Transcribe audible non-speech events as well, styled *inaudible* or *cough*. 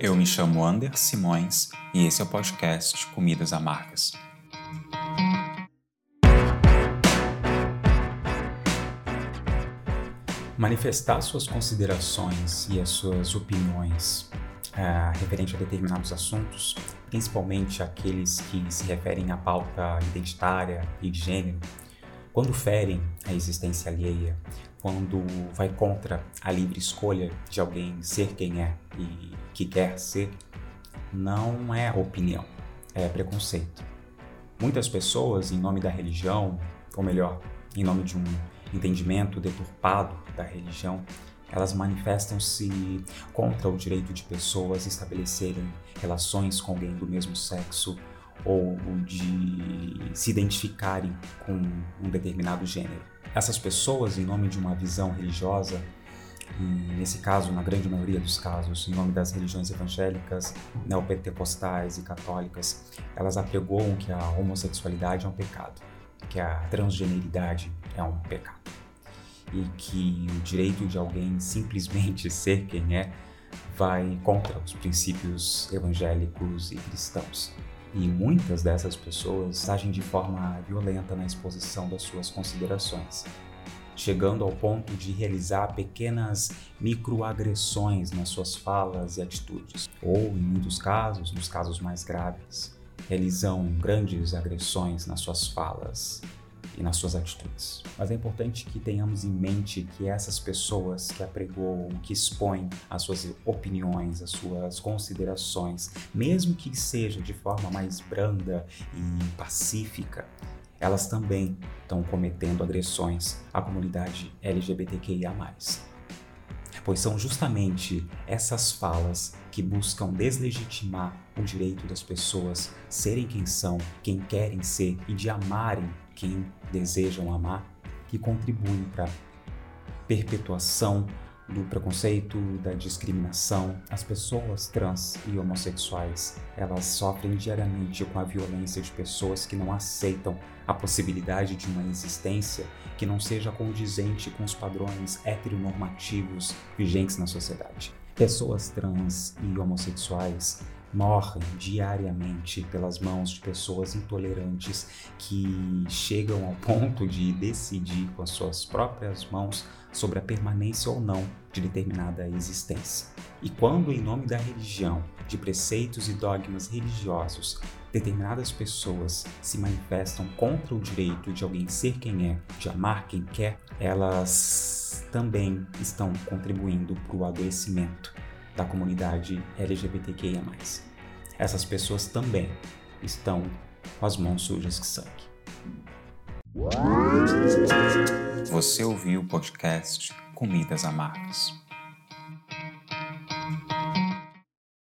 Eu me chamo Ander Simões e esse é o podcast Comidas Amargas. Manifestar suas considerações e as suas opiniões uh, referente a determinados assuntos, principalmente aqueles que se referem à pauta identitária e de gênero, quando ferem a existência alheia, quando vai contra a livre escolha de alguém ser quem é e que quer ser, não é opinião, é preconceito. Muitas pessoas, em nome da religião, ou melhor, em nome de um entendimento deturpado da religião, elas manifestam-se contra o direito de pessoas estabelecerem relações com alguém do mesmo sexo ou de se identificarem com um determinado gênero. Essas pessoas, em nome de uma visão religiosa, nesse caso, na grande maioria dos casos, em nome das religiões evangélicas, neopentecostais e católicas, elas apregoam que a homossexualidade é um pecado, que a transgeneridade é um pecado e que o direito de alguém simplesmente *laughs* ser quem é vai contra os princípios evangélicos e cristãos. E muitas dessas pessoas agem de forma violenta na exposição das suas considerações, chegando ao ponto de realizar pequenas microagressões nas suas falas e atitudes, ou, em muitos casos, nos casos mais graves, realizam grandes agressões nas suas falas e nas suas atitudes. Mas é importante que tenhamos em mente que essas pessoas que apregoam, que expõem as suas opiniões, as suas considerações, mesmo que seja de forma mais branda e pacífica, elas também estão cometendo agressões à comunidade LGBTQIA pois são justamente essas falas que buscam deslegitimar o direito das pessoas serem quem são, quem querem ser e de amarem quem desejam amar, que contribuem para a perpetuação do preconceito, da discriminação. As pessoas trans e homossexuais, elas sofrem diariamente com a violência de pessoas que não aceitam a possibilidade de uma existência que não seja condizente com os padrões heteronormativos vigentes na sociedade. Pessoas trans e homossexuais morrem diariamente pelas mãos de pessoas intolerantes que chegam ao ponto de decidir com as suas próprias mãos sobre a permanência ou não de determinada existência. E quando, em nome da religião, de preceitos e dogmas religiosos, determinadas pessoas se manifestam contra o direito de alguém ser quem é, de amar quem quer, elas também estão contribuindo para o adoecimento da comunidade LGBTQIA. Essas pessoas também estão com as mãos sujas de sangue. Você ouviu o podcast Comidas Amargas.